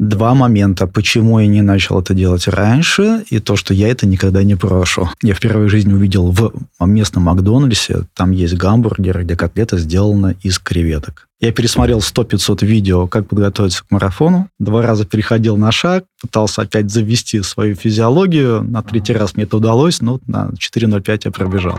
Два момента, почему я не начал это делать раньше, и то, что я это никогда не прошу. Я впервые в жизни увидел в местном Макдональдсе, там есть гамбургер, где котлета сделана из креветок. Я пересмотрел 100-500 видео, как подготовиться к марафону. Два раза переходил на шаг, пытался опять завести свою физиологию. На третий раз мне это удалось, но на 4.05 я пробежал.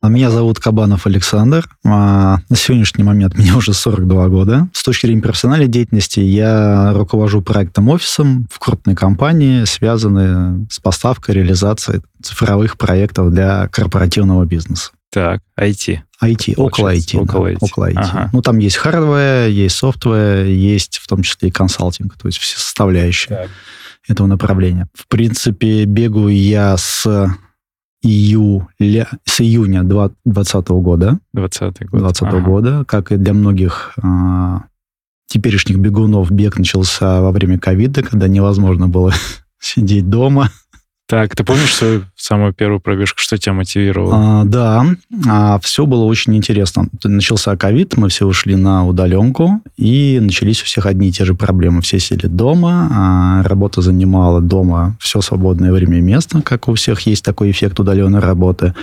А меня зовут Кабанов Александр. А, на сегодняшний момент мне уже 42 года. С точки зрения профессиональной деятельности я руковожу проектным офисом в крупной компании, связанной с поставкой, реализацией цифровых проектов для корпоративного бизнеса. Так, IT. IT, около IT. Около да, IT. Около IT. Ага. Ну, там есть hardware, есть software, есть в том числе и консалтинг, то есть все составляющие Так. этого направления. В принципе, бегаю я с июля, с июня 2020 года. 20 год. 2020 Ага. года, как и для многих а, теперешних бегунов, бег начался во время ковида, когда невозможно было сидеть дома. Так, ты помнишь свою самую первую пробежку? Что тебя мотивировало? А, да, все было очень интересно. Начался ковид, мы все ушли на удаленку, и начались у всех одни и те же проблемы. Все сели дома, а, работа занимала дома все свободное время и место, как у всех есть такой эффект удаленной работы.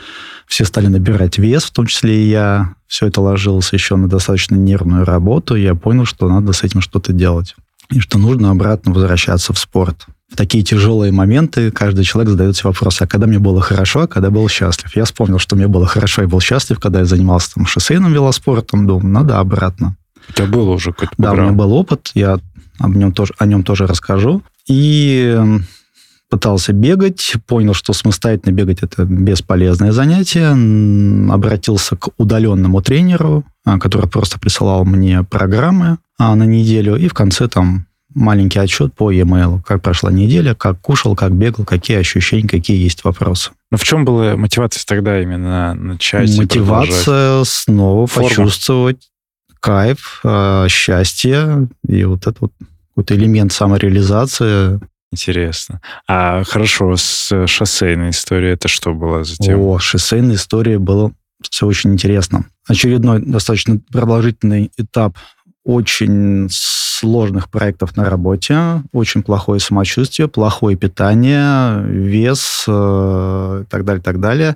Все стали набирать вес, в том числе и я. Все это ложилось еще на достаточно нервную работу. Я понял, что надо с этим что-то делать. И что нужно обратно возвращаться в спорт. В такие тяжелые моменты каждый человек задает себе вопрос, а когда мне было хорошо, а когда был счастлив? Я вспомнил, что мне было хорошо и был счастлив, когда я занимался там шоссейным велоспортом. Думаю, надо обратно. У тебя было уже какой-то Да, у меня был опыт, я об нем тоже, о нем тоже расскажу. И пытался бегать, понял, что самостоятельно бегать это бесполезное занятие, обратился к удаленному тренеру, а, который просто присылал мне программы а, на неделю, и в конце там маленький отчет по e-mail, как прошла неделя, как кушал, как бегал, какие ощущения, какие есть вопросы. Ну, в чем была мотивация тогда именно начать? Мотивация снова Форма. почувствовать кайф, э, счастье и вот этот вот какой-то элемент самореализации. Интересно. А хорошо, с шоссейной историей это что было за тема? О, шоссейной истории было все очень интересно. Очередной достаточно продолжительный этап очень сложных проектов на работе, очень плохое самочувствие, плохое питание, вес э, и так далее, так далее.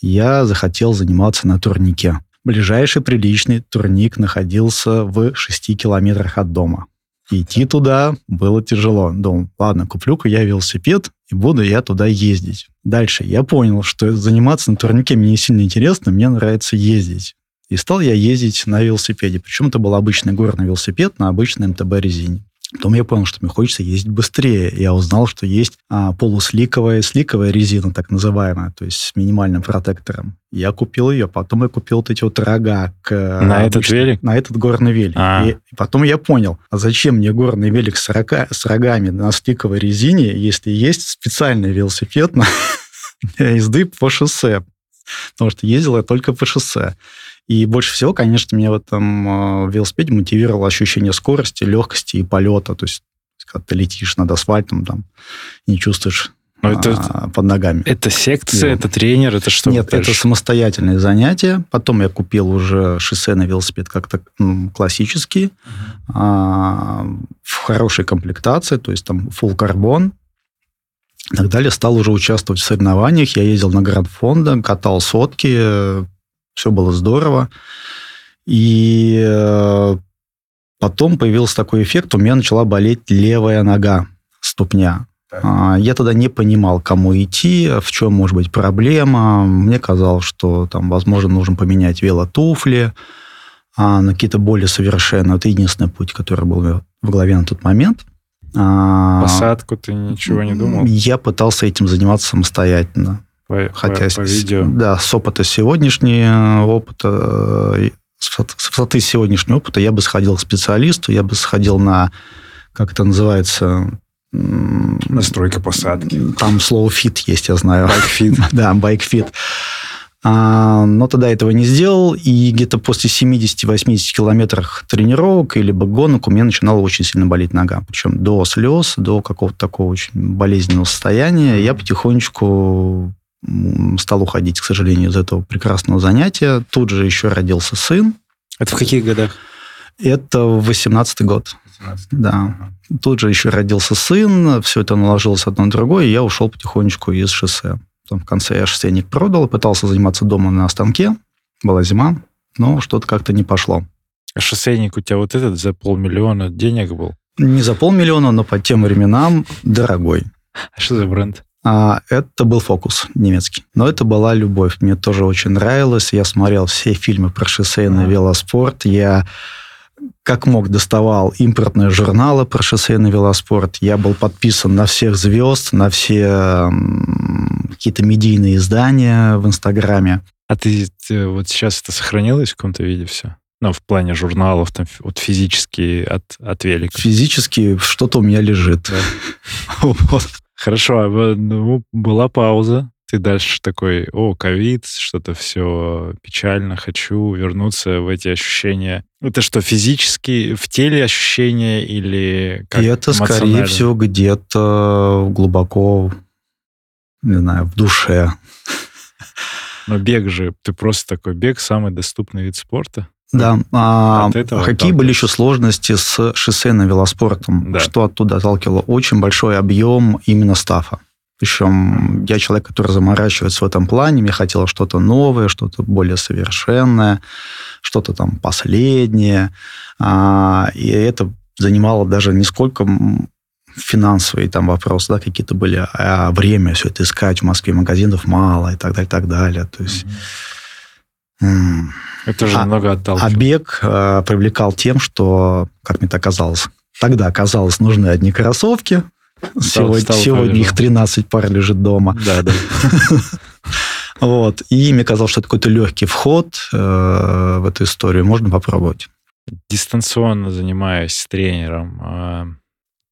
Я захотел заниматься на турнике. Ближайший приличный турник находился в 6 километрах от дома. Идти туда было тяжело. Думал, ладно, куплю-ка я велосипед, и буду я туда ездить. Дальше я понял, что заниматься на турнике мне не сильно интересно, мне нравится ездить. И стал я ездить на велосипеде. Причем это был обычный горный велосипед на обычной МТБ резине. Потом я понял, что мне хочется ездить быстрее. Я узнал, что есть а, полусликовая, сликовая резина, так называемая, то есть с минимальным протектором. Я купил ее, потом я купил вот эти вот рога к... На этот обычно- велик? На этот горный велик. А. И, и потом я понял, а зачем мне горный велик с, рога- с рогами на сликовой резине, если есть специальный велосипед на, езды по шоссе. Потому что ездил я только по шоссе. И больше всего, конечно, меня в этом э, велосипеде мотивировало ощущение скорости, легкости и полета. То есть, когда ты летишь над асфальтом, там, не чувствуешь Ну, это- а, под ногами. Это секция, Нет. это тренер, это что? Нет, дальше? это самостоятельное занятие. Потом я купил уже шоссейный велосипед как-то м, классический, а, в хорошей комплектации, то есть там full карбон и так далее. Стал уже участвовать в соревнованиях. Я ездил на гранд фонда, катал сотки, все было здорово. И э, потом появился такой эффект, у меня начала болеть левая нога, ступня. А, Я тогда не понимал, кому идти, в чем может быть проблема. Мне казалось, что там, возможно, нужно поменять велотуфли а, на какие-то более совершенные. Это единственный путь, который был в голове на тот момент. А, Посадку ты ничего не думал? Я пытался этим заниматься самостоятельно. По, Хотя по- по видео? Да, с опыта сегодняшнего опыта, э, с высот- с высоты сегодняшнего опыта я бы сходил к специалисту, я бы сходил на, как это называется, Настройка посадки. там слово fit есть, я знаю. Bike fit. Да, bike fit. А, но тогда этого не сделал, и где-то после 70-80 километров тренировок или гонок у меня начинала очень сильно болеть нога. Причем до слез, до какого-то такого очень болезненного состояния. Я потихонечку стал уходить, к сожалению, из этого прекрасного занятия. Тут же еще родился сын. Это в каких годах? Это 18-й год. 18. Да. Ага. Тут же еще родился сын, все это наложилось одно на другое, и я ушел потихонечку из шоссе. Потом в конце я шоссейник продал, пытался заниматься дома на станке. Была зима, но что-то как-то не пошло. А шоссейник у тебя вот этот за полмиллиона денег был? Не за полмиллиона, но по тем временам дорогой. А что за бренд? А, это был фокус немецкий. Но это была любовь. Мне тоже очень нравилось. Я смотрел все фильмы про шоссейный велоспорт. Я как мог доставал импортные журналы про шоссейный велоспорт. Я был подписан на всех звезд, на все какие-то медийные издания в Инстаграме. А ты, ты вот сейчас это сохранилось в каком-то виде все? Ну, в плане журналов, там, вот физически от, от велика. Физически что-то у меня лежит. Да. Хорошо, а ну, была пауза, ты дальше такой, о, ковид, что-то все печально, хочу вернуться в эти ощущения. Это что, физически, в теле ощущения или как И это, скорее всего, где-то глубоко, не знаю, в душе. Но бег же, ты просто такой, бег самый доступный вид спорта? Да, а, хоккей были еще сложности с шоссейным велоспортом, да. что оттуда отталкивало очень большой объем именно стафа. Причем я человек, который заморачивается в этом плане, мне хотелось что-то новое, что-то более совершенное, что-то там последнее. А, и это занимало даже не сколько финансовые там вопросы, да, какие-то были, а время все это искать в Москве магазинов мало и так далее, и так далее. То есть... Mm-hmm. Это же а, немного отталкивает. А бег э, привлекал тем, что, как мне так казалось, тогда казалось, нужны одни кроссовки, Стало, сегодня стало сегодня их 13 пар лежит дома. Да, да. Вот. И мне казалось, что это какой-то легкий вход э, в эту историю. Можно попробовать. Дистанционно занимаясь тренером, э,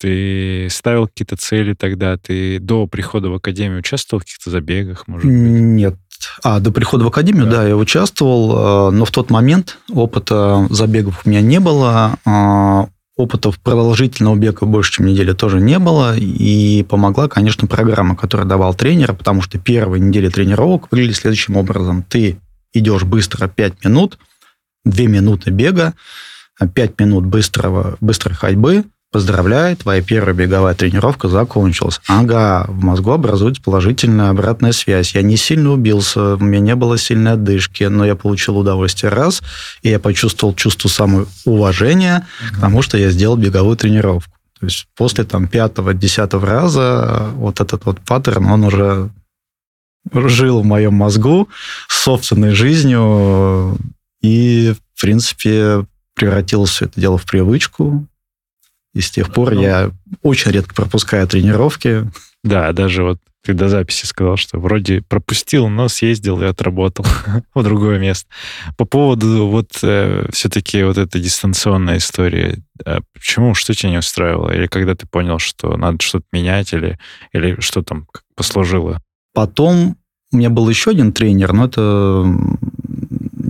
ты ставил какие-то цели тогда? Ты до прихода в академию участвовал в каких-то забегах, может быть? Нет. А, до прихода в академию, да, да я участвовал, э, но в тот момент опыта забегов у меня не было. Э, опытов продолжительного бега больше, чем недели тоже не было. И помогла, конечно, программа, которую давал тренер, потому что первые недели тренировок выглядели следующим образом. Ты идешь быстро 5 минут, 2 минуты бега, 5 минут быстрого, быстрой ходьбы, Поздравляю, твоя первая беговая тренировка закончилась. Ага, в мозгу образуется положительная обратная связь. Я не сильно убился, у меня не было сильной отдышки, но я получил удовольствие раз, и я почувствовал чувство самоуважения к тому, что я сделал беговую тренировку. То есть после там пятого, десятого раза вот этот вот паттерн, он уже жил в моем мозгу собственной жизнью и, в принципе, превратилось все это дело в привычку, и с тех пор ну, я очень редко пропускаю тренировки. Да, даже вот ты до записи сказал, что вроде пропустил, но съездил и отработал в другое место. По поводу вот э, все-таки вот этой дистанционной истории, а почему, что тебя не устраивало? Или когда ты понял, что надо что-то менять, или, или что там послужило? Потом у меня был еще один тренер, но это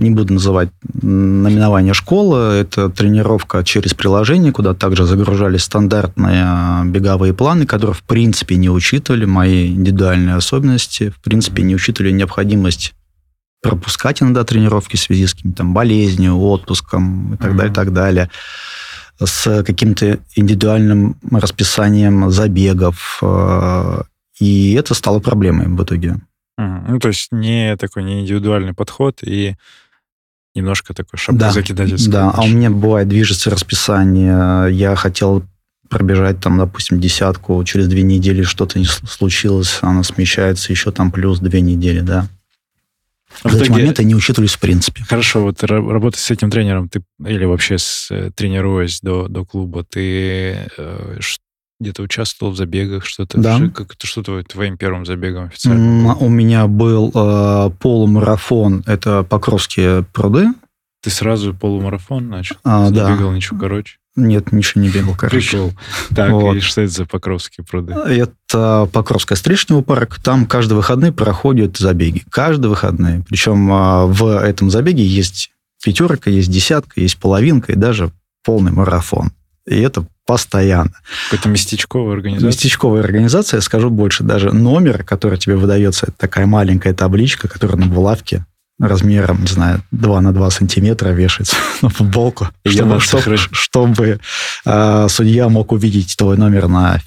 не буду называть наименование школы, это тренировка через приложение, куда также загружались стандартные беговые планы, которые в принципе не учитывали мои индивидуальные особенности, в принципе не учитывали необходимость пропускать иногда тренировки в связи с какими-то там болезнью, отпуском и так mm-hmm. далее, так далее с каким-то индивидуальным расписанием забегов. Э, и это стало проблемой в итоге. Ну, то есть не такой не индивидуальный подход и немножко такой шапку да, закидательский. Да, а у меня бывает движется расписание. Я хотел пробежать там, допустим, десятку, через две недели что-то не случилось, она смещается еще там плюс две недели, да. А в эти моменты не учитывались в принципе. Хорошо, вот работать с этим тренером, ты или вообще с, э, тренируясь до, до клуба, ты э, где-то участвовал в забегах, что-то? Да. Как это что то твоим первым забегом официально? У меня был э, полумарафон, это Покровские пруды. Ты сразу полумарафон начал? А, Ты да. бегал ничего короче? Нет, ничего не бегал, короче. Прикол. Так, вот. и что это за Покровские пруды? Это Покровская Стрижневый парк. Там каждые выходные проходят забеги. Каждые выходные. Причем а, в этом забеге есть пятерка, есть десятка, есть половинка и даже полный марафон. И это постоянно. Какая-то местечковая организация? Местечковая организация, я скажу больше, даже номер, который тебе выдается, это такая маленькая табличка, которая на булавке размером, не знаю, 2 на 2 сантиметра вешается на футболку, чтобы, чтобы, чтобы э, судья мог увидеть твой номер на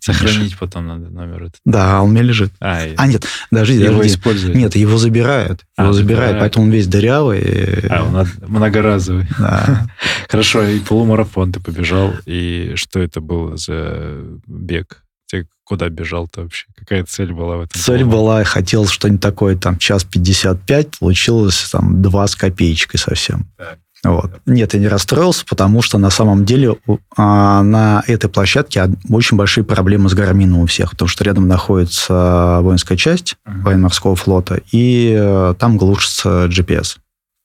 Сохранить потом надо номер этот. Да, он у меня лежит. А, а нет, даже его используют. Нет, его забирают. А, его забирают, забирают, поэтому он весь дырявый. А, он многоразовый. Да. Хорошо, и полумарафон ты побежал, и что это было за бег? Ты куда бежал-то вообще? Какая цель была в этом? Цель полу? была, я хотел что-нибудь такое, там, час 55, получилось там два с копеечкой совсем. Так. Вот. Нет, я не расстроился, потому что на самом деле а, на этой площадке очень большие проблемы с гармином у всех, потому что рядом находится воинская часть uh-huh. военно-морского флота, и э, там глушится GPS.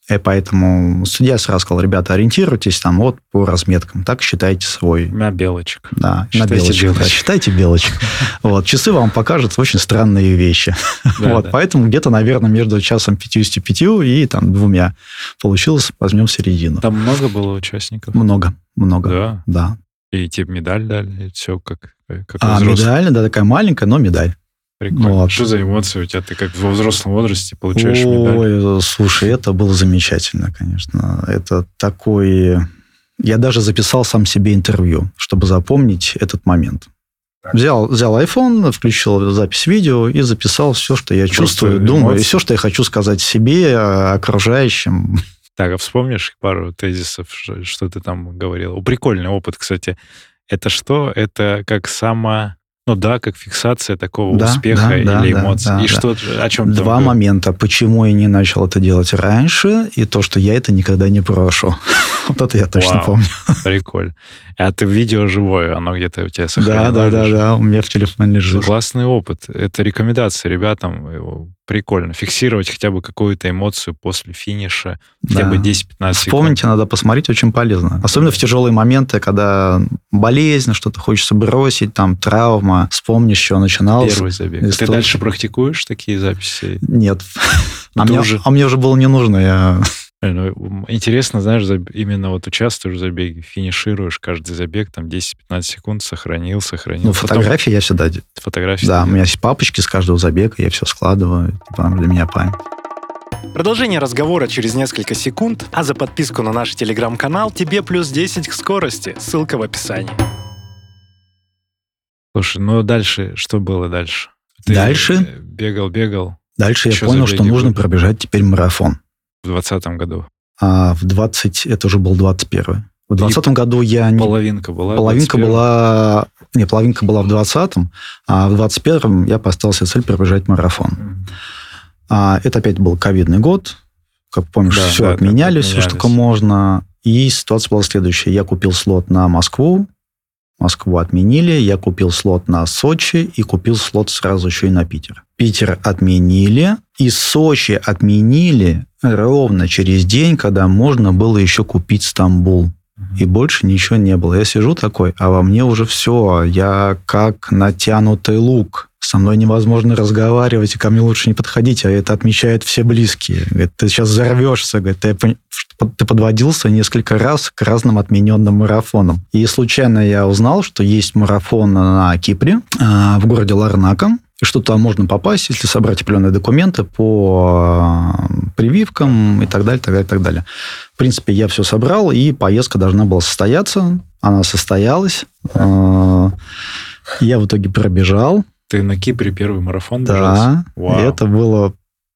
И поэтому судья сразу сказал, ребята, ориентируйтесь там вот по разметкам, так считайте свой... На белочек. Да, считайте на белочек. белочек. Да, считайте белочек. Вот, часы вам покажут очень странные вещи. вот, поэтому где-то, наверное, между часом 55 и там двумя получилось, возьмем середину. Там много было участников? Много, много. Да? Да. И тебе медаль дали, все как, как А, медаль, да, такая маленькая, но медаль. Прикольно. Вот. Что за эмоции у тебя? Ты как во взрослом возрасте получаешь Ой, медаль? слушай, это было замечательно, конечно. Это такой... Я даже записал сам себе интервью, чтобы запомнить этот момент. Взял, взял iPhone, включил запись видео и записал все, что я Просто чувствую, эмоции. думаю, и все, что я хочу сказать себе, окружающим. Так, а вспомнишь пару тезисов, что ты там говорил? Прикольный опыт, кстати. Это что? Это как само ну да, как фиксация такого да, успеха да, или да, эмоций. Да, и да. что, о чем Два момента. Почему я не начал это делать раньше, и то, что я это никогда не прошу. Вот это я точно Вау, помню. Прикольно. А ты видео живое, оно где-то у тебя сохранено? Да, да, да, да, у меня в телефоне лежит. Классный опыт. Это рекомендация ребятам. Прикольно. Фиксировать хотя бы какую-то эмоцию после финиша, хотя да. бы 10-15 секунд. Вспомнить надо посмотреть, очень полезно. Особенно в тяжелые моменты, когда болезнь, что-то хочется бросить, там, травма. Вспомнишь, что начинал. Первый забег. Ты дальше практикуешь такие записи? Нет. А мне, уже... а мне уже было не нужно. Я ну, интересно, знаешь, именно вот участвуешь в забеге, финишируешь каждый забег, там 10-15 секунд сохранил, сохранил. Ну, фотографии я всегда... Фотографии? Да, у меня есть папочки с каждого забега, я все складываю, типа, для меня память. Продолжение разговора через несколько секунд, а за подписку на наш телеграм-канал тебе плюс 10 к скорости. Ссылка в описании. Слушай, ну дальше, что было дальше? Ты дальше? Бегал, бегал. Дальше я понял, что нужно были? пробежать теперь марафон. В 2020 году? А в 20... Это уже был 21 В 2020 году я... Не... Половинка была? Половинка 21 была... Не, половинка была в 20-м, а в 21-м я поставил себе цель пробежать марафон. А, это опять был ковидный год. Как помнишь, да, все да, отменяли, все, что только можно. И ситуация была следующая. Я купил слот на Москву, Москву отменили, я купил слот на Сочи и купил слот сразу еще и на Питер. Питер отменили, и Сочи отменили ровно через день, когда можно было еще купить Стамбул. И больше ничего не было. Я сижу такой, а во мне уже все. Я как натянутый лук. Со мной невозможно разговаривать, и ко мне лучше не подходить, а это отмечают все близкие. Говорит, ты сейчас взорвешься. Говорит, ты, ты подводился несколько раз к разным отмененным марафонам. И случайно я узнал, что есть марафон на Кипре, а, в городе Ларнака, и что туда можно попасть, если собрать определенные документы по э, прививкам и так далее, так далее, так далее. В принципе, я все собрал, и поездка должна была состояться. Она состоялась. Э, я в итоге пробежал. Ты на Кипре первый марафон Да, Вау. это было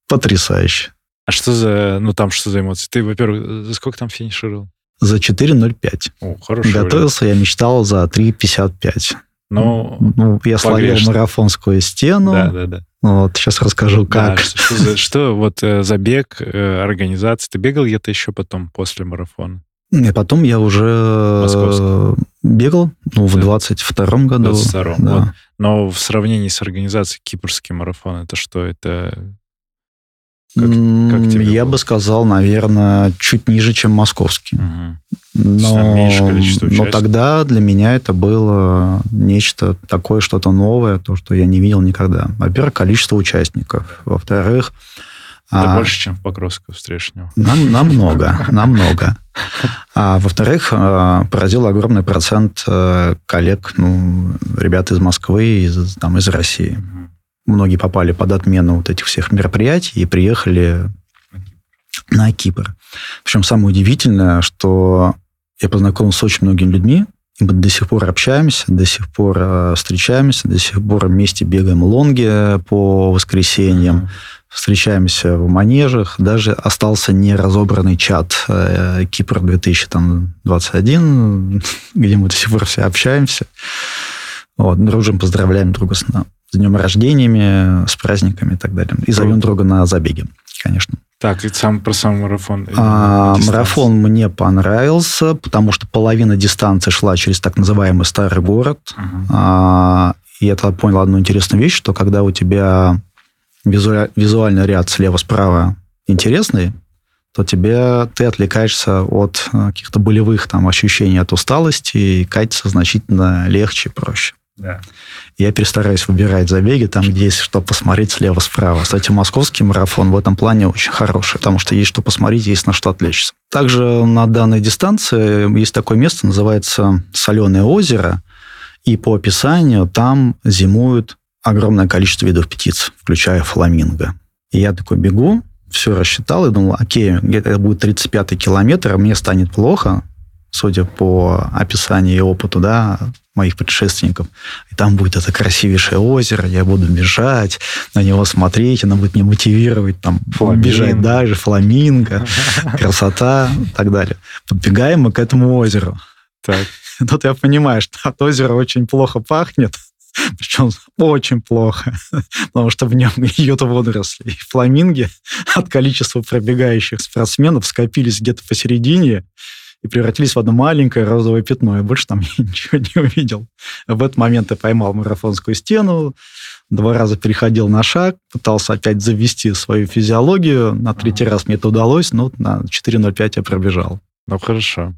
потрясающе. А что за, ну там что за эмоции? Ты, во-первых, за сколько там финишировал? За 4.05. О, хорошо. Готовился я мечтал за 3.55. Ну, ну я словил марафонскую стену. Да, да, да. Вот, сейчас расскажу, как. Да, что, что, что вот э, забег, э, организация. Ты бегал где-то еще потом, после марафона? И потом я уже Московский. бегал, ну, в 22-м году. В 22-м, да. вот. Но в сравнении с организацией Кипрский марафон, это что? Это Как, как тебе я было? бы сказал, наверное, чуть ниже, чем московский. Угу. Но, но тогда для меня это было нечто такое, что-то новое, то, что я не видел никогда. Во-первых, количество участников. Во-вторых... Это а, больше, чем в Покровском встречном. Нам, намного, намного. А во-вторых, а, поразил огромный процент э, коллег, ну, ребят из Москвы, из, там, из России. Многие попали под отмену вот этих всех мероприятий и приехали на Кипр. Причем самое удивительное, что я познакомился с очень многими людьми, и мы до сих пор общаемся, до сих пор э, встречаемся, до сих пор вместе бегаем лонги по воскресеньям, mm-hmm. встречаемся в манежах. Даже остался неразобранный чат э, Кипр 2021, где мы до сих пор все общаемся. Вот, дружим, поздравляем друга с, с днем рождениями, с праздниками и так далее. И зовем друга на забеги, конечно. Так, и сам про сам марафон. А, марафон мне понравился, потому что половина дистанции шла через так называемый старый город. Uh-huh. А, и я тогда понял одну интересную вещь, что когда у тебя визу- визуальный ряд слева-справа интересный, то тебе ты отвлекаешься от а, каких-то болевых там ощущений от усталости, и катиться значительно легче, проще. Да. Я перестараюсь выбирать забеги там, где есть что посмотреть слева-справа. Кстати, московский марафон в этом плане очень хороший, потому что есть что посмотреть, есть на что отвлечься. Также на данной дистанции есть такое место, называется Соленое озеро, и по описанию там зимуют огромное количество видов птиц, включая фламинго. И я такой бегу, все рассчитал и думал, окей, это будет 35-й километр, мне станет плохо, судя по описанию и опыту, да, моих предшественников. И там будет это красивейшее озеро, я буду бежать, на него смотреть, оно будет меня мотивировать, там, фламинго. бежать дальше, фламинго, красота и так далее. Подбегаем мы к этому озеру. Так. Тут я понимаю, что от озера очень плохо пахнет, причем очень плохо, потому что в нем льют водоросли. И фламинги от количества пробегающих спортсменов скопились где-то посередине, и превратились в одно маленькое розовое пятно. Я больше там ничего не увидел. В этот момент я поймал марафонскую стену, два раза переходил на шаг, пытался опять завести свою физиологию. На третий ага. раз мне это удалось, но на 4.05 я пробежал. Ну, хорошо.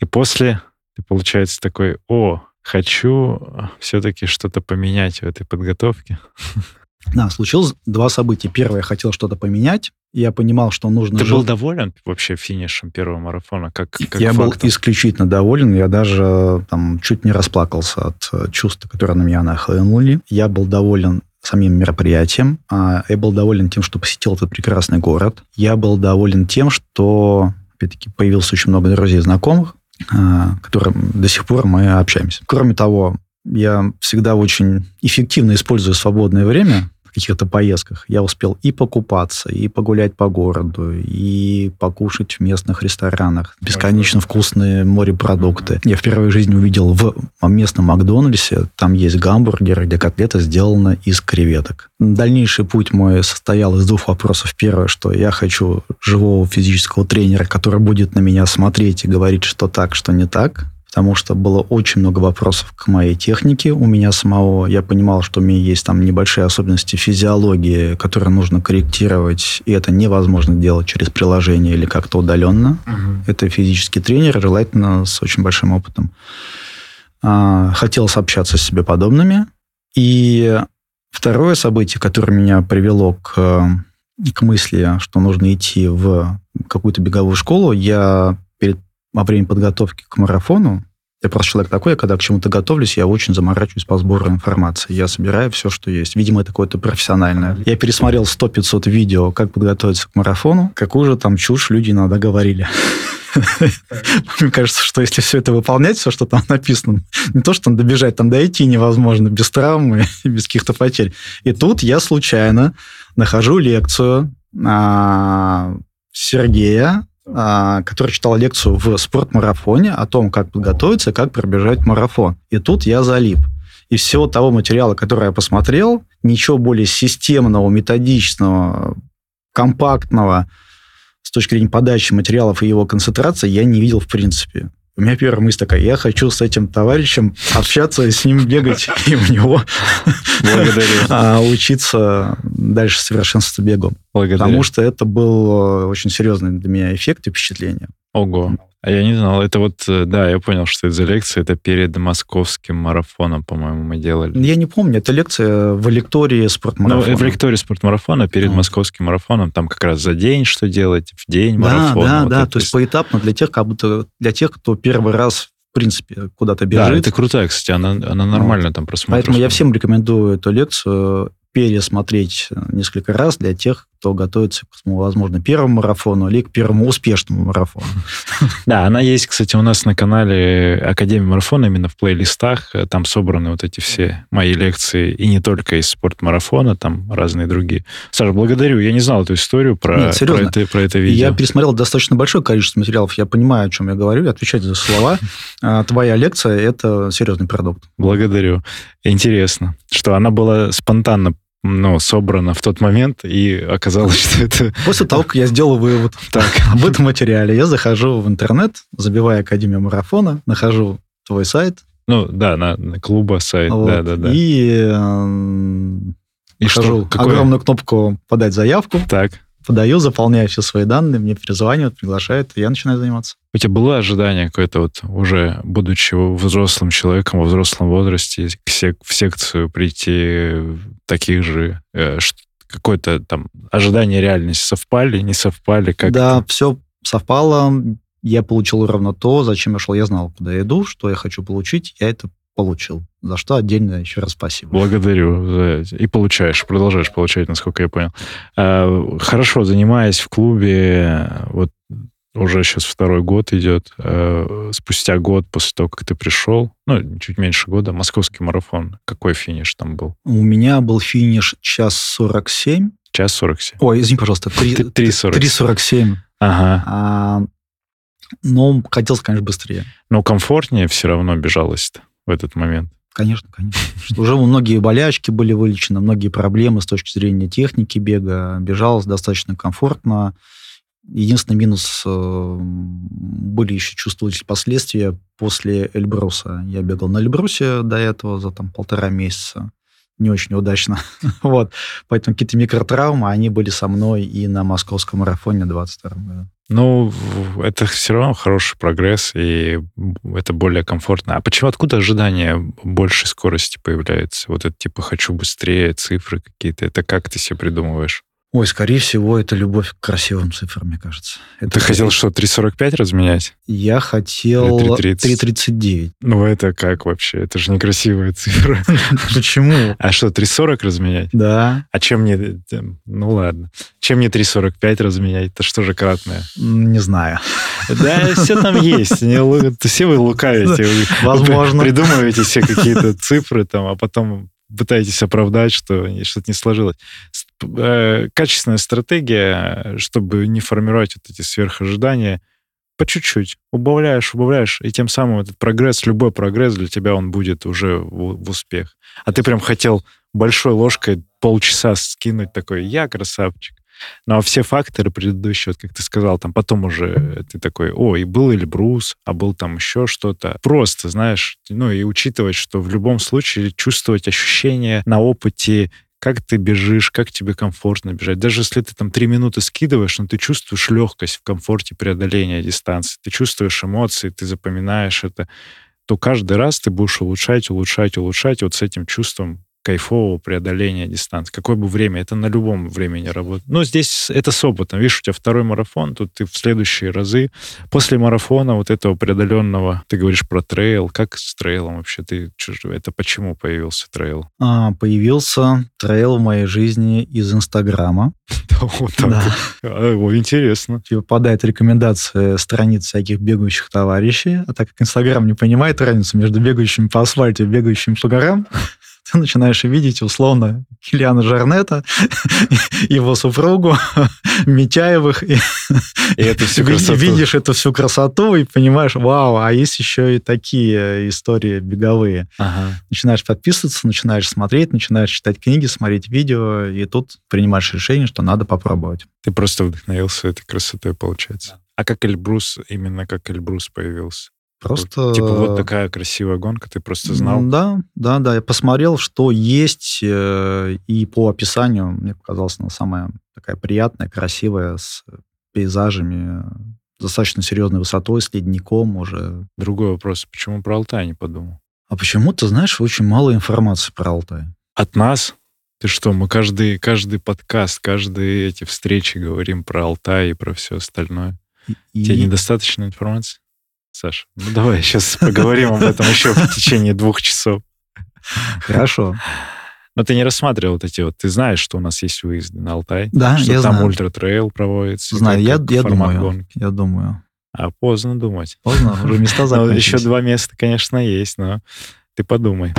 И после ты, получается, такой, о, хочу все-таки что-то поменять в этой подготовке. Да, случилось два события. Первое, я хотел что-то поменять. Я понимал, что нужно... Ты жил... был доволен вообще финишем первого марафона? Как, как я фактом? был исключительно доволен. Я даже там чуть не расплакался от э, чувств, которые на меня нахлынули. Я был доволен самим мероприятием. А я был доволен тем, что посетил этот прекрасный город. Я был доволен тем, что, опять-таки, появилось очень много друзей и знакомых, а, которым до сих пор мы общаемся. Кроме того, я всегда очень эффективно использую свободное время каких-то поездках я успел и покупаться, и погулять по городу, и покушать в местных ресторанах. Бесконечно вкусные морепродукты. Я впервые в жизни увидел в местном Макдональдсе, там есть гамбургер, где котлета сделана из креветок. Дальнейший путь мой состоял из двух вопросов. Первое, что я хочу живого физического тренера, который будет на меня смотреть и говорить, что так, что не так потому что было очень много вопросов к моей технике у меня самого. Я понимал, что у меня есть там небольшие особенности физиологии, которые нужно корректировать, и это невозможно делать через приложение или как-то удаленно. Угу. Это физический тренер, желательно с очень большим опытом. А, хотелось общаться с себе подобными. И второе событие, которое меня привело к, к мысли, что нужно идти в какую-то беговую школу, я во время подготовки к марафону, я просто человек такой, я когда к чему-то готовлюсь, я очень заморачиваюсь по сбору информации. Я собираю все, что есть. Видимо, это какое-то профессиональное. Я пересмотрел 100-500 видео, как подготовиться к марафону. Какую же там чушь люди иногда говорили. Мне кажется, что если все это выполнять, все, что там написано, не то, что там добежать, там дойти невозможно без травмы без каких-то потерь. И тут я случайно нахожу лекцию а, Сергея который читал лекцию в спортмарафоне о том, как подготовиться, как пробежать марафон. И тут я залип. И всего того материала, который я посмотрел, ничего более системного, методичного, компактного с точки зрения подачи материалов и его концентрации я не видел в принципе. У меня первая мысль такая, я хочу с этим товарищем общаться, с ним бегать и у него а, учиться дальше совершенствоваться бегом. Потому что это был э, очень серьезный для меня эффект и впечатление. Ого. А я не знал, это вот, э, да, я понял, что это за лекция, это перед московским марафоном, по-моему, мы делали. Я не помню, это лекция в лектории спортмарафона. Ну, в лектории спортмарафона перед А. московским марафоном, там как раз за день что делать, в день Да, марафона. да, вот да, это то есть поэтапно для тех, как будто для тех, кто первый раз в принципе куда-то Да, бежит. это крутая, кстати, она, она нормально там просмотрится. Поэтому я всем рекомендую эту лекцию пересмотреть э, несколько раз для тех, кто готовится к, возможно, первому марафону или к первому успешному марафону. Да, она есть, кстати, у нас на канале Академии марафона, именно в плейлистах. Там собраны вот эти все мои лекции, и не только из спортмарафона, там разные другие. Саша, благодарю. Я не знал эту историю про, Нет, про, это, про это видео. Я пересмотрел достаточно большое количество материалов, я понимаю, о чем я говорю, и отвечать за слова. А Твоя лекция – это серьезный продукт. Благодарю. Интересно, что она была спонтанно ну, собрана в тот момент, и оказалось, что это После того, как я сделал вывод так. об этом материале, я захожу в интернет, забиваю Академию марафона, нахожу твой сайт, Ну, да, на, на клуба сайт, вот, да, да, да. и эм, И нахожу что, какое- огромную кнопку «Подать заявку», Так. Подаю, заполняю все свои данные, мне перезванивают, приглашают, и я начинаю заниматься. У тебя было ожидание какое-то вот уже, будучи взрослым человеком во взрослом возрасте, к сек- в секцию прийти таких же, э, какое-то там ожидание реальности совпали, не совпали? Как Да, все совпало. Я получил ровно то, зачем я шел. Я знал, куда я иду, что я хочу получить. Я это получил. За что отдельно еще раз спасибо. Благодарю. И получаешь, продолжаешь получать, насколько я понял. А, Хорошо, занимаясь в клубе, вот уже сейчас второй год идет, э, спустя год после того, как ты пришел, ну, чуть меньше года, московский марафон. Какой финиш там был? У меня был финиш час 47. Час 47. Ой, извини, пожалуйста, три- 3.47. 3.47. Ага. А, но хотелось, конечно, быстрее. Но комфортнее все равно бежалось в этот момент. Конечно, конечно. Уже многие болячки были вылечены, многие проблемы с точки зрения техники бега. Бежалось достаточно комфортно. Единственный минус э, были еще чувствовались последствия после Эльбруса. Я бегал на Эльбрусе до этого за там полтора месяца. Не очень удачно. вот. Поэтому какие-то микротравмы, они были со мной и на московском марафоне в 22 году. Ну, это все равно хороший прогресс, и это более комфортно. А почему, откуда ожидание большей скорости появляется? Вот это типа «хочу быстрее», цифры какие-то. Это как ты себе придумываешь? Ой, скорее всего, это любовь к красивым цифрам, мне кажется. Это Ты хотел что, 3.45 разменять? Я хотел Или 3.30? 3.39. Ну, это как вообще? Это же некрасивая цифра. Почему? А что, 3.40 разменять? Да, А чем мне... Ну, ладно. Чем мне 3.45 разменять? Это что же кратное? не знаю. Да, все там есть. Все вы лукавите. Возможно. Придумываете все какие-то цифры, там, а потом пытаетесь оправдать, что что-то не сложилось. С- э, Качественная стратегия, чтобы не формировать вот эти сверхожидания, по чуть-чуть. Убавляешь, убавляешь, и тем самым этот прогресс, любой прогресс для тебя, он будет уже в, в успех. А ты прям хотел большой ложкой полчаса скинуть такой, я красавчик. Ну, а все факторы предыдущие, вот как ты сказал, там потом уже ты такой, о, и был Эльбрус, а был там еще что-то. Просто, знаешь, ну и учитывать, что в любом случае чувствовать ощущения на опыте, как ты бежишь, как тебе комфортно бежать. Даже если ты там три минуты скидываешь, но ты чувствуешь легкость в комфорте преодоления дистанции, ты чувствуешь эмоции, ты запоминаешь это, то каждый раз ты будешь улучшать, улучшать, улучшать вот с этим чувством кайфового преодоления дистанции. Какое бы время, это на любом времени работает. Но здесь это с опытом. Видишь, у тебя второй марафон, тут ты в следующие разы. После марафона вот этого преодоленного, ты говоришь про трейл. Как с трейлом вообще? Ты, это почему появился трейл? А, появился трейл в моей жизни из Инстаграма. Вот так Да. вот. А, интересно. Тебе попадает рекомендация страниц всяких бегающих товарищей, а так как Инстаграм не понимает разницу между бегающими по асфальту и бегающими по горам, ты начинаешь видеть условно Килиана Жорнета, его супругу, Митяевых, и И это всю красоту. видишь эту всю красоту и понимаешь, вау, а есть еще и такие истории беговые. Ага. Начинаешь подписываться, начинаешь смотреть, начинаешь читать книги, смотреть видео, и тут принимаешь решение, что надо попробовать. Ты просто вдохновился этой красотой, получается. А как Эльбрус, именно как Эльбрус появился? Просто... Типа вот такая красивая гонка, ты просто знал? Да, да, да. Я посмотрел, что есть, э, и по описанию мне показалось она самая такая приятная, красивая, с пейзажами, достаточно серьезной высотой, с ледником уже. Другой вопрос, почему про Алтай не подумал? А почему, ты знаешь, очень мало информации про Алтай. От нас? Ты что, мы каждый, каждый подкаст, каждые эти встречи говорим про Алтай и про все остальное. И... Тебе недостаточно информации? Саша, ну давай сейчас поговорим об этом еще в течение двух часов. Хорошо. Но ты не рассматривал вот эти вот... Ты знаешь, что у нас есть выезды на Алтай? Да, что я там знаю. ультра-трейл проводится? Знаю, я, я думаю. гонки. Я думаю. А поздно думать. Поздно, уже места Ну, закончились. еще два места, конечно, есть, но ты подумай.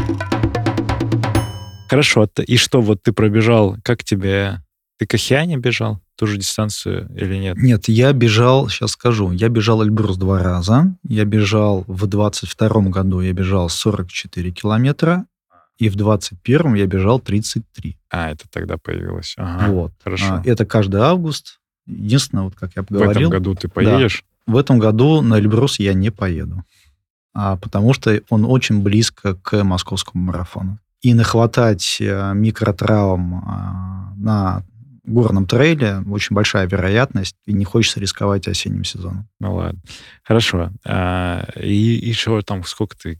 Хорошо, т- и что, вот ты пробежал, как тебе... Ты к Ахиане бежал? Ту же дистанцию или нет? Нет, я бежал, сейчас скажу, я бежал Эльбрус два раза. Я бежал в 22 году, я бежал 44 километра, и в 21 я бежал 33. А, это тогда появилось. Ага, вот. хорошо. А, Это каждый август. Единственное, вот как я В этом говорил, году ты поедешь? в этом году на Эльбрус я не поеду, а, потому что он очень близко к московскому марафону. И нахватать а, микротравм а, на горном трейле очень большая вероятность, и не хочется рисковать осенним сезоном. Ну ладно. Хорошо. А, и еще там сколько ты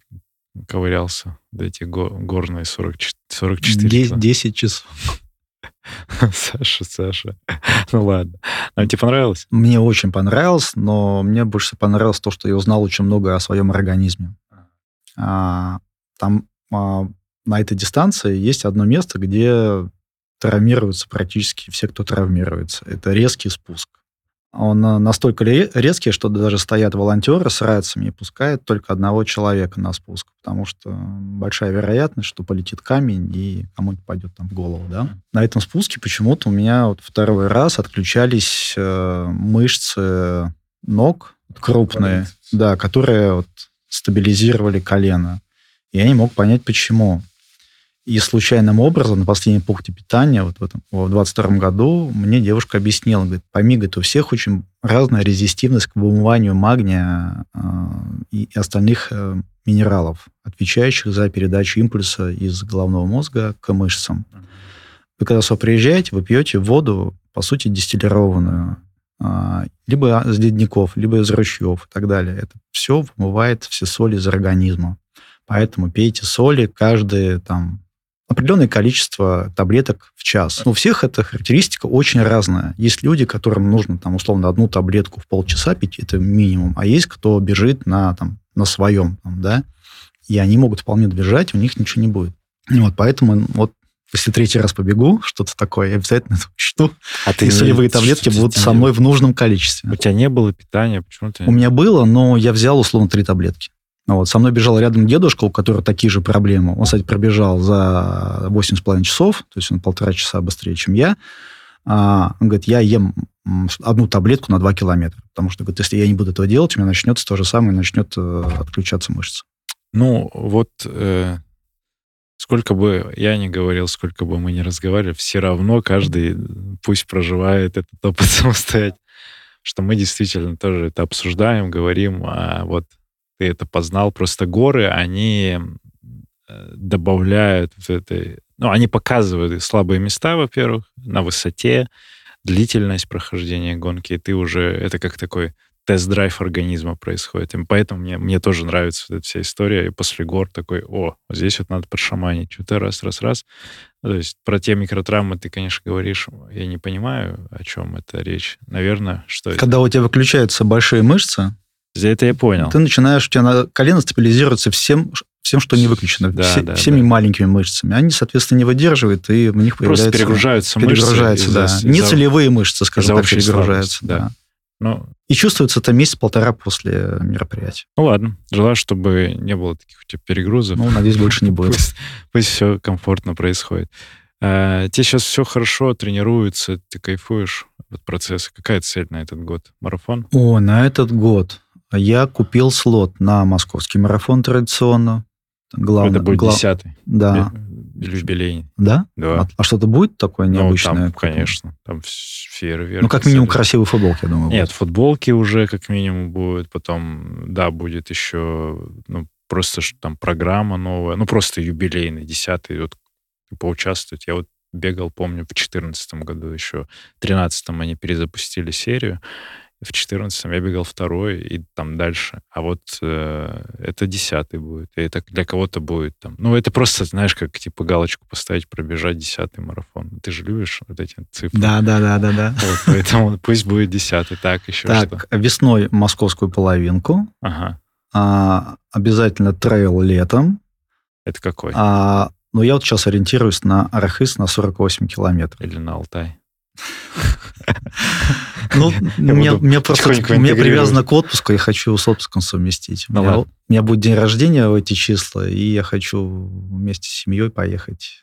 ковырялся до эти го- горные 44, 44 Де- кило? 10 часов. Саша, Саша. Ну ладно. А тебе понравилось? Мне очень понравилось, но мне больше понравилось то, что я узнал очень много о своем организме. А, там а, на этой дистанции есть одно место, где травмируются практически все, кто травмируется. Это резкий спуск. Он а, настолько ре- резкий, что даже стоят волонтеры с рациями и пускают только одного человека на спуск, потому что большая вероятность, что полетит камень и кому-нибудь пойдет там в голову. Да? На этом спуске почему-то у меня вот второй раз отключались э, мышцы ног крупные, да, которые вот стабилизировали колено. Я не мог понять, почему. И случайным образом на последнем пункте питания, вот в этом, в 22 году, мне девушка объяснила, говорит, пойми, говорит, у всех очень разная резистивность к вымыванию магния э, и, остальных э, минералов, отвечающих за передачу импульса из головного мозга к мышцам. Вы когда сюда приезжаете, вы пьете воду, по сути, дистиллированную, а, либо из ледников, либо из ручьев и так далее. Это все вымывает все соли из организма. Поэтому пейте соли каждое там определенное количество таблеток в час. У всех эта характеристика очень разная. Есть люди, которым нужно там условно одну таблетку в полчаса пить, это минимум, а есть кто бежит на там на своем, там, да, и они могут вполне добежать, у них ничего не будет. И вот поэтому вот если третий раз побегу, что-то такое, я обязательно это учту. А И солевые таблетки будут со мной в нужном количестве. У тебя не было питания? Почему ты... У меня было, но я взял условно три таблетки. Ну Вот. Со мной бежал рядом дедушка, у которого такие же проблемы. Он, кстати, пробежал за 8,5 часов, то есть он полтора часа быстрее, чем я. А, он говорит, я ем одну таблетку на 2 километра. Потому что, говорит, если я не буду этого делать, у меня начнется то же самое, начнет э, отключаться мышцы. Ну, вот э, сколько бы я ни говорил, сколько бы мы ни разговаривали, все равно каждый пусть проживает этот опыт самостоятельно. Что мы действительно тоже это обсуждаем, говорим, а вот ты это познал. Просто горы, они э, добавляют в этой... Ну, они показывают слабые места, во-первых, на высоте, длительность прохождения гонки, и ты уже... Это как такой тест-драйв организма происходит. И поэтому мне, мне тоже нравится вот эта вся история. И после гор такой, о, вот здесь вот надо подшаманить. Что-то раз, раз, раз. То есть про те микротравмы ты, конечно, говоришь, я не понимаю, о чем это речь. Наверное, что это? Когда у тебя выключаются большие мышцы, это я понял. ты начинаешь, у тебя на колено стабилизируется всем, всем, что не выключено, Да, все- да, всеми да. маленькими мышцами. Они, соответственно, не выдерживают, и в них Просто появляются... перегружаются мышцы. перегружаются, да. из-за- Не из-за- целевые мышцы, скажем так, перегружаются. да. да. Ну, И чувствуется это месяц-полтора после мероприятия. ну ладно. Желаю, чтобы не было таких у тебя перегрузов. Ну, надеюсь, больше не будет. Пусть, пусть все комфортно происходит. А, тебе сейчас все хорошо, тренируется, ты кайфуешь от процесса. Какая цель на этот год? Марафон? О, на этот год я купил слот на московский марафон традиционно. Главное, это будет гла- десятый. Да. юбилей. Да? Да. А, а что-то будет такое Ну, необычное? там, конечно, там фейерверк. Ну, как минимум, салют. красивые футболки, я думаю. Нет, будут. футболки уже как минимум будет, потом, да, будет еще, ну, просто там программа новая, ну, просто юбилейный, десятый, вот поучаствовать. Я вот бегал, помню, в четырнадцатом году еще, в тринадцатом они перезапустили серию, в четырнадцатом я бегал второй и там дальше. А вот э, это десятый будет. И это для кого-то будет там... Ну, это просто, знаешь, как типа галочку поставить, пробежать десятый марафон. Ты же любишь вот эти цифры. Да, да, да, да, да. Вот, поэтому пусть будет десятый. Так, еще что? Так, весной московскую половинку. Ага. а, обязательно трейл летом. Это какой? А, но я вот сейчас ориентируюсь на Арахис на 48 километров. Или на Алтай? Ну, у меня просто интегрировать. привязано к отпуску, я хочу с отпуском совместить. У Ну меня, у меня будет день рождения в эти числа, и я хочу вместе с семьей поехать.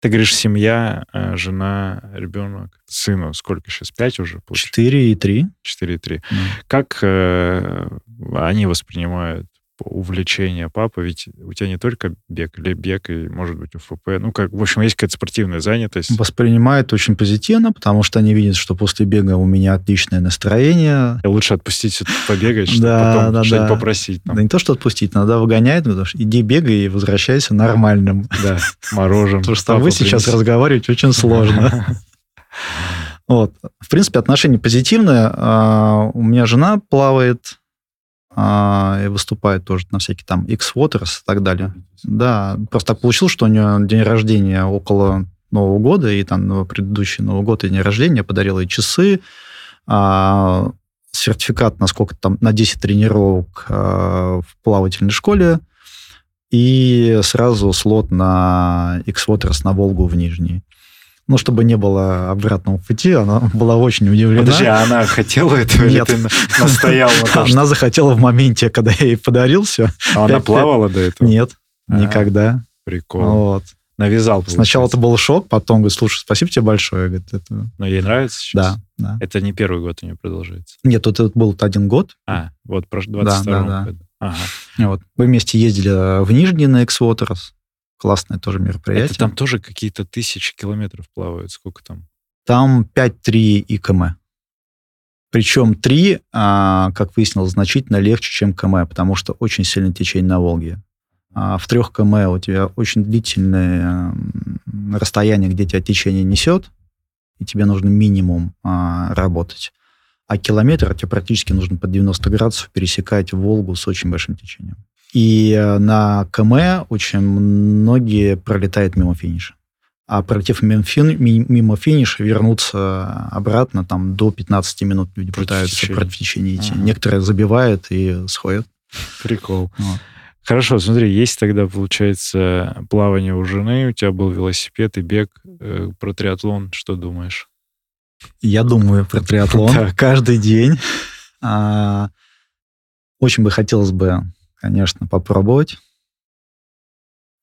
Ты говоришь, семья, э, жена, ребенок, сыну сколько сейчас? Пять уже? 4 и 3. Четыре и три. Как э, они воспринимают увлечение папы? Ведь у тебя не только бег, или бег, и, может быть, УФП. Ну, как, в общем, есть какая-то спортивная занятость. Воспринимают очень позитивно, потому что они видят, что после бега у меня отличное настроение. И лучше отпустить побегать, чтобы Да, потом да, что-нибудь да. попросить. там. Да не то, что отпустить, надо выгонять, потому что иди бегай и возвращайся нормальным. Да, мороженым. Потому что Папа вы сейчас принес. разговариваете очень сложно. Вот. В принципе, отношения позитивные. А, У меня жена плавает а, и выступает тоже на всякие там X-Waters и так далее. Да, просто так получилось, что у нее день рождения около Нового года, и там предыдущий Новый год и день рождения подарил ей часы, а, сертификат на сколько там, на 10 тренировок а, в плавательной школе, и сразу слот на X-Waters на Волгу в Нижний. Ну, чтобы не было обратного пути, она была очень удивлена. Подожди, а она хотела этого или Нет. ты на- настоял на том, что... Она захотела в моменте, когда я ей подарил все. А она плавала до этого? Нет, А. никогда. Прикол. Вот. Навязал, Сначала это получается. был шок, потом говорит, слушай, спасибо тебе большое. Говорит, это... Но ей нравится сейчас? Да, да. Это не первый год у нее продолжается. Нет, тут это был один год. А, вот прош- Да, 22 да, да. году. Ага. Вот. Мы вместе ездили в Нижний на X-Waters. Классное тоже мероприятие. Это там тоже какие-то тысячи километров плавают. Сколько там? Там 5-3 и км. Причем 3, а, как выяснилось, значительно легче, чем км, потому что очень сильное течение на Волге. А в 3 км у тебя очень длительное расстояние, где тебя течение несет, и тебе нужно минимум а, работать. А километр тебе практически нужно под 90 градусов пересекать Волгу с очень большим течением. И э, на КМ очень многие пролетают мимо финиша. А пролетев мимо, фин- ми- мимо финиша, вернуться обратно там до 15 минут люди Против пытаются против течения идти. Ага. Некоторые забивают и сходят. Прикол. Вот. Хорошо, смотри, есть тогда, получается, плавание у жены, у тебя был велосипед и бег э, про триатлон. Что думаешь? Я думаю про триатлон каждый день. А, Очень бы хотелось бы, конечно, попробовать.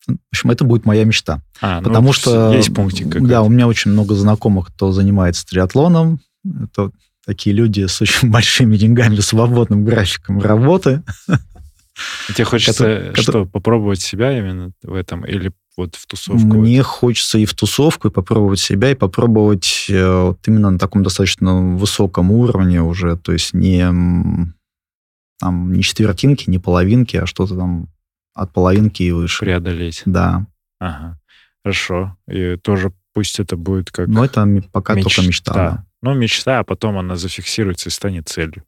В общем, это будет моя мечта. А, ну, Потому что... Есть пунктик какой-то. Да, у меня очень много знакомых, кто занимается триатлоном. Это такие люди с очень большими деньгами, свободным графиком работы. Тебе хочется который- что, попробовать себя именно в этом? Или вот в тусовку? Мне хочется и в тусовку, и попробовать себя, и попробовать э, вот именно на таком достаточно высоком уровне уже, то есть не, там, не четвертинки, не половинки, а что-то там от половинки и выше. преодолеть? Да. Ага. Хорошо. И тоже пусть это будет как Но это пока только мечта. да. Ну, мечта, а потом она зафиксируется и станет целью.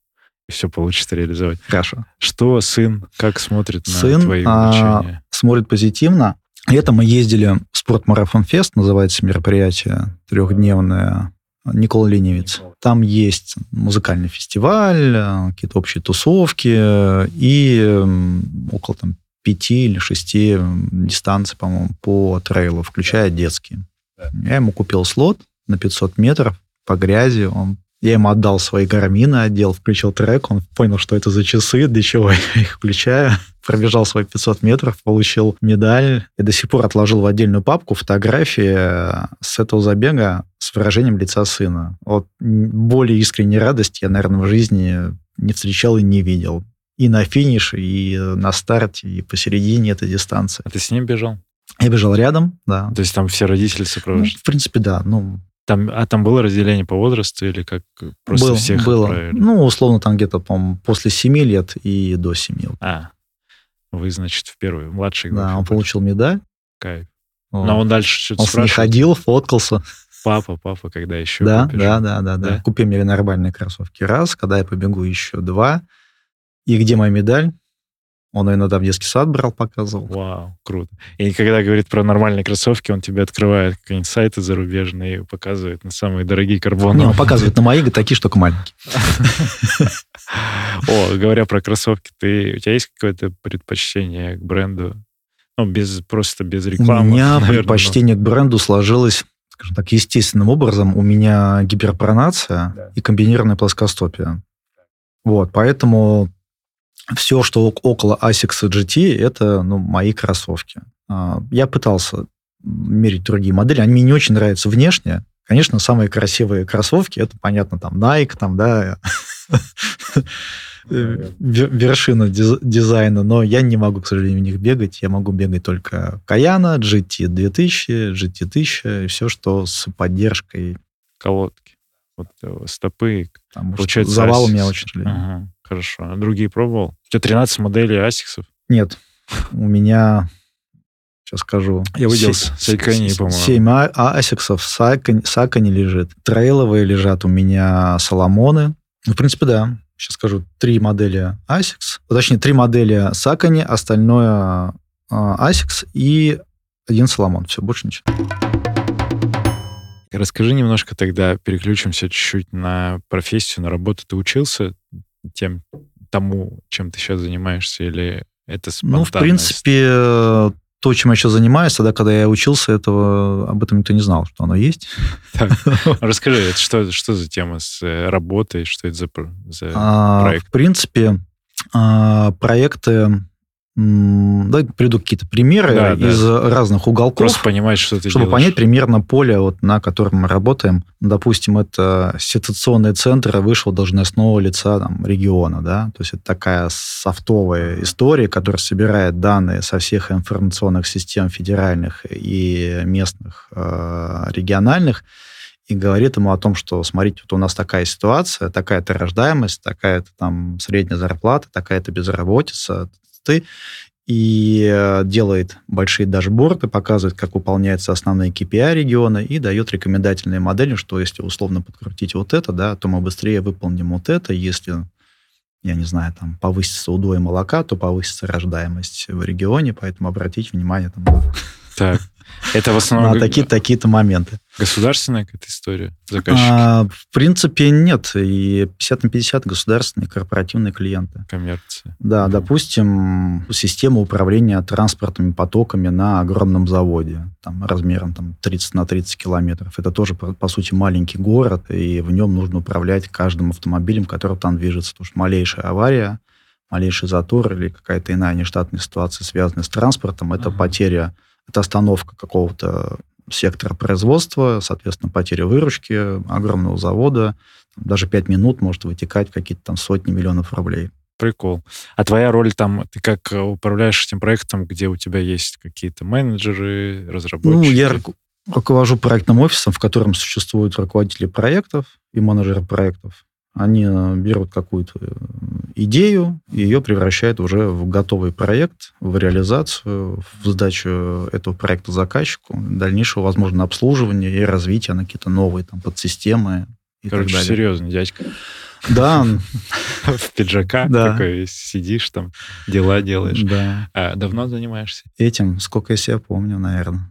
И все получится реализовать. Хорошо. Что сын, как смотрит на Сын, твои а, увлечения? смотрит позитивно. Летом мы ездили в спортмарафон фест, называется мероприятие трехдневное, Никола Ленивец. Там есть музыкальный фестиваль, э, какие-то общие тусовки э, и м, около там пяти или шести м, дистанций, по-моему, по трейлу, включая детские. Я ему купил слот на 500 метров по грязи. Он я ему отдал свои гармины, одел, включил трек, он понял, что это за часы, для чего я их включаю. Пробежал свои 500 метров, получил медаль. И до сих пор отложил в отдельную папку фотографии э, с этого забега с выражением лица сына. Вот более искренней радости я, наверное, в жизни не встречал и не видел. И на финише, и на старте, и посередине этой дистанции. А ты с ним бежал? Я бежал рядом, да. То есть там все родители Ну, сопровождают? в принципе, да. Ну, Там, а там было разделение по возрасту или как просто был- всех было. отправили? Ну, условно, там где-то, по после 7 лет и до 7. А, вы, значит, в первую, младший. Да, он получил медаль. Кайф. Вот. Но он дальше что-то Он спрашивает. ходил, фоткался. Папа, папа, когда еще Да, побежим? да, да, да, да. Купи мне нормальные кроссовки. Раз, когда я побегу еще два. И где моя медаль? Он ее иногда в детский сад брал, показывал. Вау, круто. И когда говорит про нормальные кроссовки, он тебе открывает какие-нибудь сайты зарубежные и показывает на самые дорогие Не, карбоновые. он показывает на мои, такие, что маленькие. О, говоря про кроссовки, ты, у тебя есть какое-то предпочтение к бренду? Ну, без, просто без У рекламы. меня наверное, но- предпочтение к бренду сложилось, скажем так, естественным образом. У меня гиперпронация Да. и комбинированная плоскостопие. Вот, поэтому все, что ок- около ASICS GT, это ну, мои кроссовки. А, Я пытался мерить другие модели. Они мне не очень нравятся внешне. Конечно, самые красивые кроссовки, это, понятно, там Nike, там, да, вершина диз- дизайна, но я не могу, к сожалению, в них бегать. Я могу бегать только Каяна, GT 2000, GT 1000, и все, что с поддержкой. колодки. Вот э, стопы. Может, Получается, завал у меня очень. Ага, хорошо. А другие пробовал? У тебя 13 моделей асиксов? Нет, у меня, сейчас скажу. Я видел се- с Сайкани, по-моему. Семь а- асиксов, Сайкани лежит. Трейловые лежат у меня Соломоны. Ну, в принципе, да. Сейчас скажу, три модели ASICS, точнее, три модели Сакани, остальное а, ASICS и один Соломон. Все, больше ничего. Расскажи немножко тогда, переключимся чуть-чуть на профессию, на работу. Ты учился тем, тому, чем ты сейчас занимаешься, или это Ну, в принципе, то, чем я сейчас занимаюсь, тогда, когда я учился, этого, об этом никто не знал, что оно есть. Расскажи, это что, что за тема с э, работой, что это за А, проект? В принципе, а, проекты... Давай приведу какие-то примеры Да, да. из разных уголков. Просто понимать, что ты чтобы делаешь. понять примерно поле, вот, на котором мы работаем. Допустим, это ситуационный центр вышел должностного лица там, региона. Да? То есть это такая софтовая история, которая собирает данные со всех информационных систем федеральных и местных, э, региональных, и говорит ему о том, что, смотрите, вот у нас такая ситуация, такая-то рождаемость, такая-то там средняя зарплата, такая-то безработица, ты и э, делает большие дашборды, показывает, как выполняются основные KPI региона и дает рекомендательные модели, что если условно подкрутить вот это, да, то мы быстрее выполним вот это. Если, я не знаю, там повысится удой молока, то повысится рождаемость в регионе, поэтому обратите внимание там, Так. Это в основном на такие, такие-то моменты. государственная какая-то история? Заказчики, А, в принципе, нет. И 50 на 50 государственные корпоративные клиенты. коммерция. Да, Мгм. допустим, система управления транспортными потоками на огромном заводе, там, размером там, 30 на 30 километров. Это тоже, по, сути, маленький город, и в нем нужно управлять каждым автомобилем, который там движется. Потому что малейшая авария, малейший затор или какая-то иная нештатная ситуация, связанная с транспортом, это Ага. потеря, это остановка какого-то сектора производства, соответственно, потеря выручки огромного завода. Даже 5 минут может вытекать какие-то там сотни миллионов рублей. Прикол. А твоя роль там, ты как э, управляешь этим проектом, где у тебя есть какие-то менеджеры, разработчики? Ну, я ру- руковожу проектным офисом, в котором существуют руководители проектов и менеджеры проектов. Они э, берут какую-то э, идею и ее превращают уже в готовый проект, в реализацию, в сдачу этого проекта заказчику, дальнейшего, возможно, обслуживание и развитие на какие-то новые там, подсистемы и Короче, так далее. серьезный дядька. Да, В пиджака Да. такой сидишь там, дела делаешь. да. А давно занимаешься? Этим, сколько я себя помню, наверное.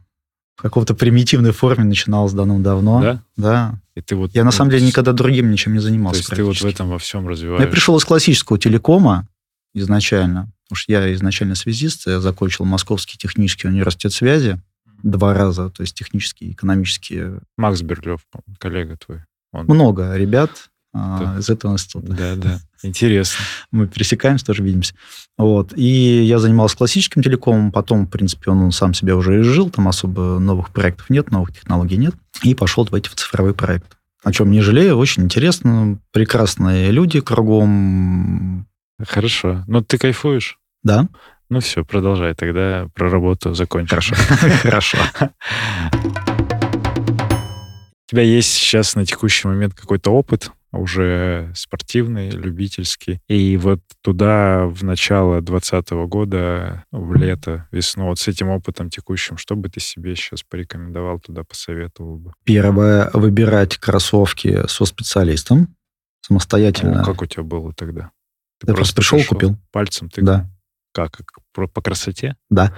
В какой-то примитивной форме начиналось давным-давно. Да? Да. И ты вот... Я на ну, самым деле с- никогда другим ничем не То занимался. есть ты вот в этом во всем Ну, развиваешь. Я пришел из классического телекома изначально, потому что я изначально связист, я закончил Московский технический университет связи два раза, то есть технические, экономические. Макс Берлев, коллега твой. Он... Много ребят а, Да. из этого института. Да, да. Интересно. Мы пересекаемся, тоже видимся. Вот. И я занимался классическим телекомом, потом, в принципе, он, сам себя уже изжил, там особо новых проектов нет, новых технологий нет, и пошел в эти цифровые проекты. О чем не жалею, очень интересно, прекрасные люди кругом, Хорошо. Но ты кайфуешь? Да. Ну все, продолжай тогда про работу закончим. Хорошо. Хорошо. У тебя есть сейчас на текущий момент какой-то опыт уже спортивный, любительский. И вот туда в начало 2020 года, в лето, весну, вот с этим опытом текущим, что бы ты себе сейчас порекомендовал туда, посоветовал бы? Первое, выбирать кроссовки со специалистом самостоятельно. Ну, как у тебя было тогда? Ты, просто пришел, купил. Пальцем ты Да. как? по красоте? Да.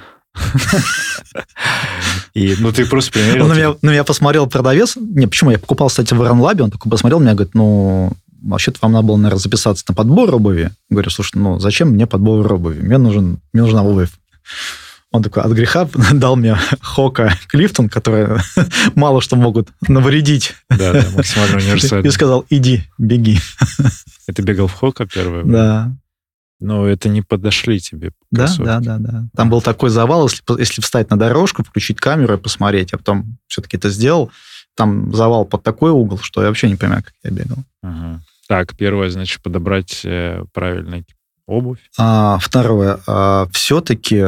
И, ну, ты просто примерил... Он на меня, на меня посмотрел продавец. Не, почему? Я покупал, кстати, в Ранлабе. Он такой посмотрел меня, говорит, ну, вообще-то вам надо было, наверное, записаться на подбор обуви. Говорю, слушай, ну, зачем мне подбор обуви? Мне, нужен, мне нужна обувь. Он такой от греха дал мне Хока Клифтон, которые мало что могут навредить. Да, да, максимально универсально. И сказал, иди, беги. Это бегал в Хока первое? Да. Но это не подошли тебе Да, кроссовки. да, да, да. Там был такой завал, если, если встать на дорожку, включить камеру и посмотреть. Я потом все-таки это сделал. Там завал под такой угол, что я вообще не понимаю, как я бегал. Ага. Так, первое, значит, подобрать э, правильную обувь. А, второе. А, все-таки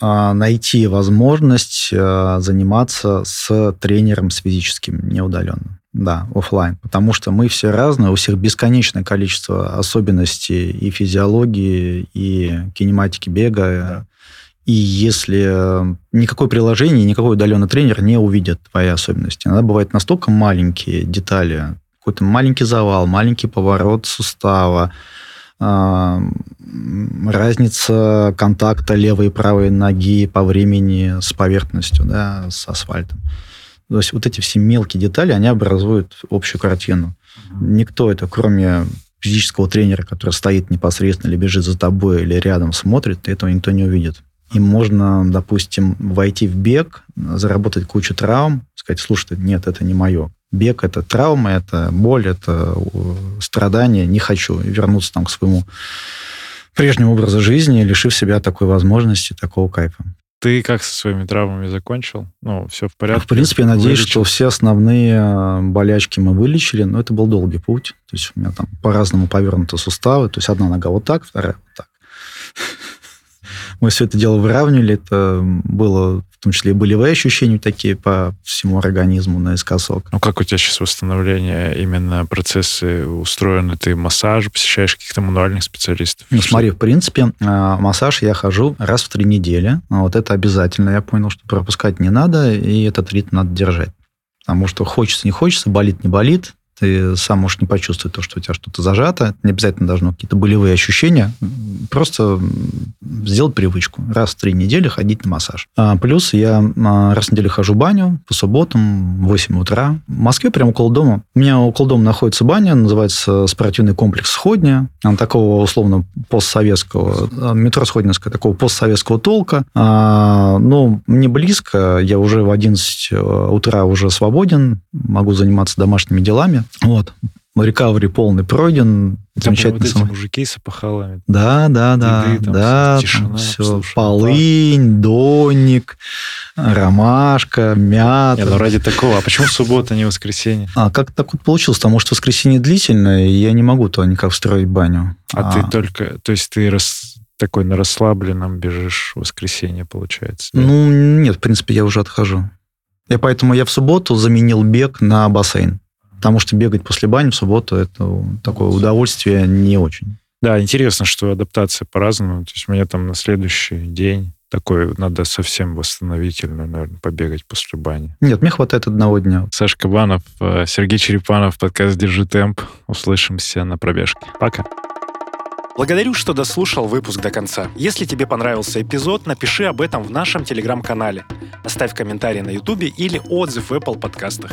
а, найти возможность а, заниматься с тренером с физическим, не удаленно. Да, офлайн. Потому что мы все разные, у всех бесконечное количество особенностей и физиологии, и кинематики бега. И если никакое приложение, никакой удаленный тренер не увидит твои особенности. Иногда бывают настолько маленькие детали, какой-то маленький завал, маленький поворот сустава, разница контакта левой и правой ноги по времени с поверхностью, да, с асфальтом. То есть вот эти все мелкие детали, они образуют общую картину. Никто это, кроме физического тренера, который стоит непосредственно или бежит за тобой, или рядом смотрит, этого никто не увидит. И можно, допустим, войти в бег, заработать кучу травм, сказать, слушай, нет, это не мое. Бег – это травма, это боль, это страдание, не хочу. И вернуться там к своему прежнему образу жизни, лишив себя такой возможности, такого кайфа. Ты как со своими травмами закончил? Ну, все в порядке? В принципе, я надеюсь, Вылечил. что все основные болячки мы вылечили, но это был долгий путь. То есть у меня там по-разному повернуты суставы. То есть одна нога вот так, вторая вот так. Мы все это дело выравнивали. Это было в том числе и болевые ощущения такие по всему организму наискосок. Ну, как у тебя сейчас восстановление, именно процессы устроены? Ты массаж посещаешь каких-то мануальных специалистов? Ну, смотри, в принципе, массаж я хожу раз в три недели. Вот это обязательно. Я понял, что пропускать не надо, и этот ритм надо держать. Потому что хочется, не хочется, болит, не болит, ты сам можешь не почувствовать то, что у тебя что-то зажато. Не обязательно должно какие-то болевые ощущения. Просто сделать привычку. Раз в три недели ходить на массаж. А, плюс я раз в неделю хожу в баню по субботам в 8 утра. В Москве, прямо около дома. У меня около дома находится баня, называется спортивный комплекс «Сходня». Она такого, условно, постсоветского, метро Сходнинская, такого постсоветского толка. А, ну, мне близко. Я уже в 11 утра уже свободен. Могу заниматься домашними делами. Вот. Рекавери полный пройден. Замечательно. Вот эти мужики с опахалами. Да, да, да. Еды, там, да, тишина, там все. Полынь, доник, ромашка, мята. Не, ну ради такого. А почему суббота, а не воскресенье? А как так вот получилось? Потому что воскресенье длительное, и я не могу туда никак встроить баню. А, а... ты только... То есть ты рас такой на расслабленном бежишь в воскресенье, получается? Да? Ну, нет, в принципе, я уже отхожу. Я поэтому я в субботу заменил бег на бассейн. Потому что бегать после бани в субботу – это такое удовольствие не очень. Да, интересно, что адаптация по-разному. То есть мне там на следующий день такой надо совсем восстановительно, наверное, побегать после бани. Нет, мне хватает одного дня. Саша Кабанов, э, Сергей Черепанов, подкаст «Держи темп». Услышимся на пробежке. Пока. Благодарю, что дослушал выпуск до конца. Если тебе понравился эпизод, напиши об этом в нашем телеграм-канале. Оставь комментарий на ютубе или отзыв в Apple подкастах.